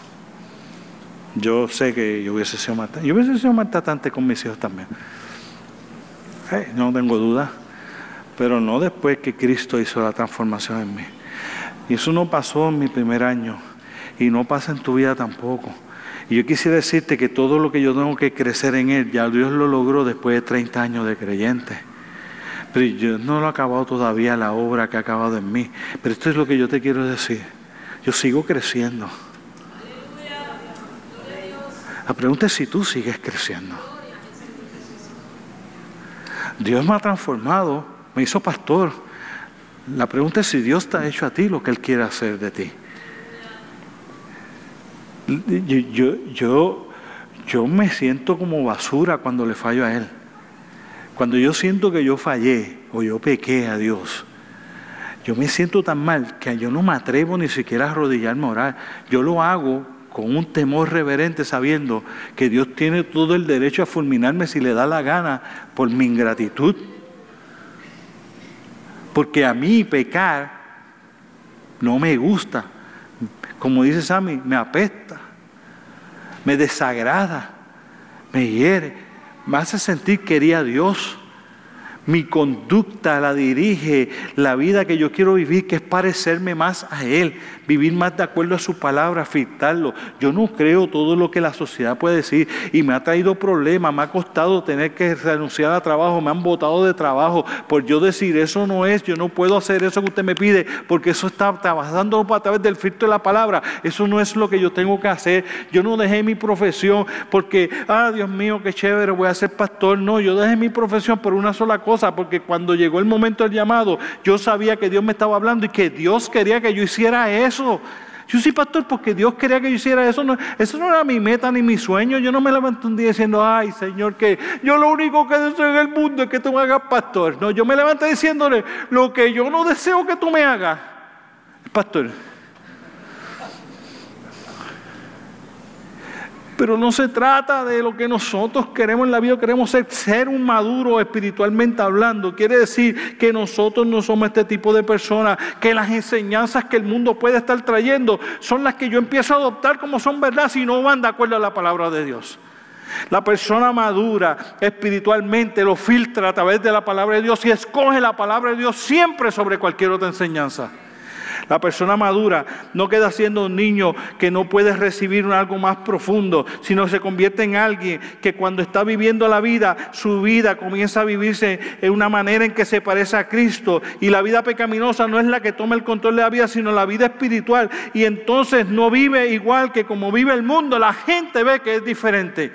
[SPEAKER 1] Yo sé que yo hubiese sido maltratante. Yo hubiese sido maltratante con mis hijos también. no tengo duda. Pero no después que Cristo hizo la transformación en mí. Y eso no pasó en mi primer año. Y no pasa en tu vida tampoco. Y yo quisiera decirte que todo lo que yo tengo que crecer en Él, ya Dios lo logró después de 30 años de creyente. Pero yo no lo he acabado todavía la obra que ha acabado en mí. Pero esto es lo que yo te quiero decir. Yo sigo creciendo. La pregunta es si tú sigues creciendo. Dios me ha transformado, me hizo pastor. La pregunta es si Dios te ha hecho a ti lo que Él quiere hacer de ti. Yo, yo, yo, me siento como basura cuando le fallo a Él. Cuando yo siento que yo fallé o yo pequé a Dios, yo me siento tan mal que yo no me atrevo ni siquiera a arrodillarme a. Yo lo hago con un temor reverente sabiendo que Dios tiene todo el derecho a fulminarme si le da la gana por mi ingratitud. Porque a mí pecar no me gusta. Como dice Sammy, me apesta, me desagrada, me hiere, me hace sentir quería Dios. Mi conducta la dirige la vida que yo quiero vivir, que es parecerme más a Él, vivir más de acuerdo a su palabra, afectarlo. Yo no creo todo lo que la sociedad puede decir y me ha traído problemas, me ha costado tener que renunciar a trabajo, me han botado de trabajo por yo decir eso no es, yo no puedo hacer eso que usted me pide, porque eso está trabajando a través del filtro de la palabra. Eso no es lo que yo tengo que hacer. Yo no dejé mi profesión porque, ah, Dios mío, qué chévere, voy a ser pastor. No, yo dejé mi profesión por una sola cosa porque cuando llegó el momento del llamado, yo sabía que Dios me estaba hablando y que Dios quería que yo hiciera eso. Yo soy pastor porque Dios quería que yo hiciera eso. Eso no era mi meta ni mi sueño. Yo no me levanté un día diciendo, ay Señor, que yo lo único que deseo en el mundo es que tú me hagas pastor. No, yo me levanté diciéndole, lo que yo no deseo que tú me hagas, pastor. Pero no se trata de lo que nosotros queremos en la vida, queremos ser, un maduro espiritualmente hablando. Quiere decir que nosotros no somos este tipo de personas, que las enseñanzas que el mundo puede estar trayendo son las que yo empiezo a adoptar como son verdad si no van de acuerdo a la palabra de Dios. La persona madura espiritualmente lo filtra a través de la palabra de Dios y escoge la palabra de Dios siempre sobre cualquier otra enseñanza. La persona madura no queda siendo un niño que no puede recibir algo más profundo, sino se convierte en alguien que cuando está viviendo la vida, su vida comienza a vivirse en una manera en que se parece a Cristo. Y la vida pecaminosa no es la que toma el control de la vida, sino la vida espiritual. Y entonces no vive igual que como vive el mundo. La gente ve que es diferente.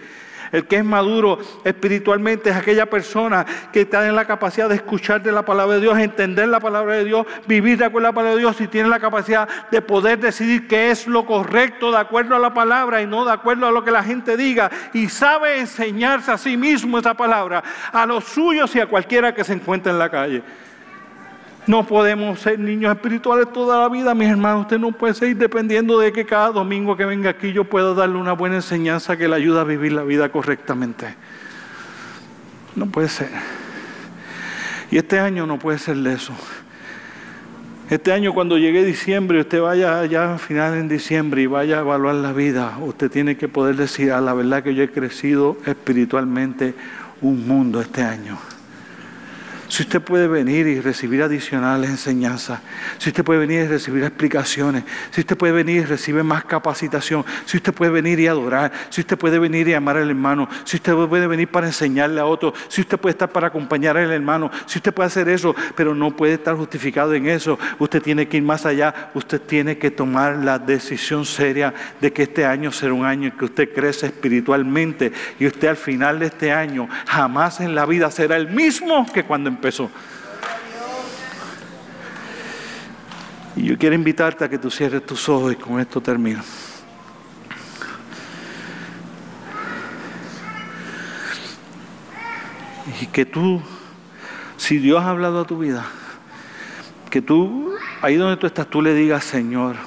[SPEAKER 1] El que es maduro espiritualmente es aquella persona que está en la capacidad de escuchar de la palabra de Dios, entender la palabra de Dios, vivir de acuerdo a la palabra de Dios y tiene la capacidad de poder decidir qué es lo correcto de acuerdo a la palabra y no de acuerdo a lo que la gente diga. Y sabe enseñarse a sí mismo esa palabra, a los suyos y a cualquiera que se encuentre en la calle. No podemos ser niños espirituales toda la vida, mis hermanos. Usted no puede seguir dependiendo de que cada domingo que venga aquí yo pueda darle una buena enseñanza que le ayude a vivir la vida correctamente. No puede ser. Y este año no puede ser de eso. Este año cuando llegue diciembre, usted vaya ya al final en diciembre y vaya a evaluar la vida, usted tiene que poder decir, a ah, la verdad que yo he crecido espiritualmente un mundo este año. Si usted puede venir y recibir adicionales enseñanzas, si usted puede venir y recibir explicaciones, si usted puede venir y recibir más capacitación, si usted puede venir y adorar, si usted puede venir y amar al hermano, si usted puede venir para enseñarle a otro, si usted puede estar para acompañar al hermano, si usted puede hacer eso, pero no puede estar justificado en eso, usted tiene que ir más allá, usted tiene que tomar la decisión seria de que este año será un año en que usted crece espiritualmente y usted al final de este año jamás en la vida será el mismo que cuando empezó. Y yo quiero invitarte a que tú cierres tus ojos y con esto termino. Y que tú, si Dios ha hablado a tu vida, que tú, ahí donde tú estás, tú le digas, Señor,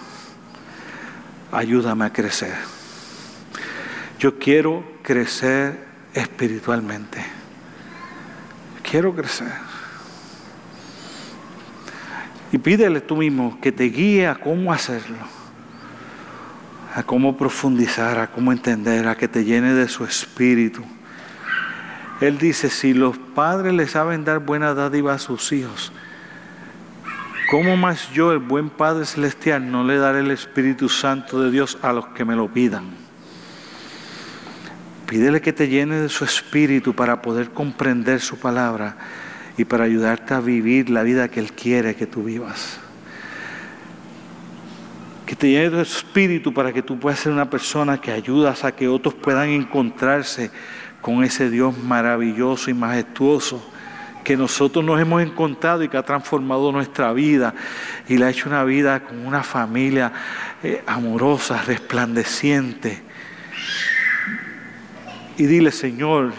[SPEAKER 1] ayúdame a crecer. Yo quiero crecer espiritualmente. Quiero crecer. Y pídele tú mismo que te guíe a cómo hacerlo, a cómo profundizar, a cómo entender, a que te llene de su espíritu. Él dice, si los padres le saben dar buena dádiva a sus hijos, ¿cómo más yo, el buen Padre Celestial, no le daré el Espíritu Santo de Dios a los que me lo pidan? Pídele que te llene de su espíritu para poder comprender su palabra y para ayudarte a vivir la vida que Él quiere que tú vivas. Que te llene tu espíritu para que tú puedas ser una persona que ayudas a que otros puedan encontrarse con ese Dios maravilloso y majestuoso que nosotros nos hemos encontrado y que ha transformado nuestra vida y le ha hecho una vida con una familia eh, amorosa, resplandeciente. Y dile, Señor,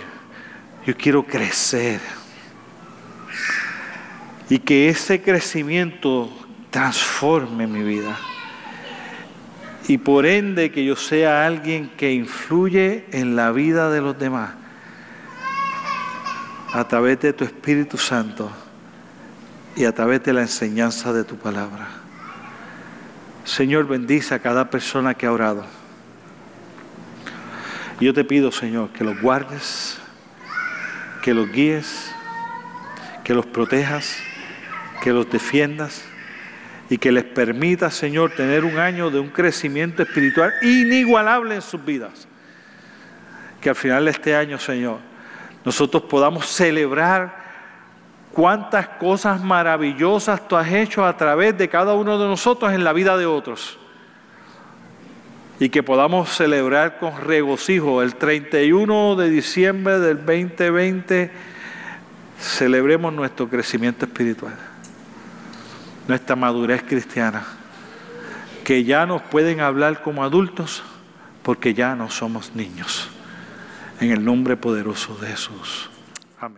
[SPEAKER 1] yo quiero crecer y que ese crecimiento transforme mi vida. Y por ende que yo sea alguien que influye en la vida de los demás a través de tu Espíritu Santo y a través de la enseñanza de tu palabra. Señor, bendice a cada persona que ha orado. Y yo te pido, Señor, que los guardes, que los guíes, que los protejas que los defiendas y que les permita, Señor, tener un año de un crecimiento espiritual inigualable en sus vidas. Que al final de este año, Señor, nosotros podamos celebrar cuántas cosas maravillosas tú has hecho a través de cada uno de nosotros en la vida de otros. Y que podamos celebrar con regocijo el 31 de diciembre del 2020, celebremos nuestro crecimiento espiritual nuestra madurez cristiana, que ya nos pueden hablar como adultos porque ya no somos niños. En el nombre poderoso de Jesús. Amén.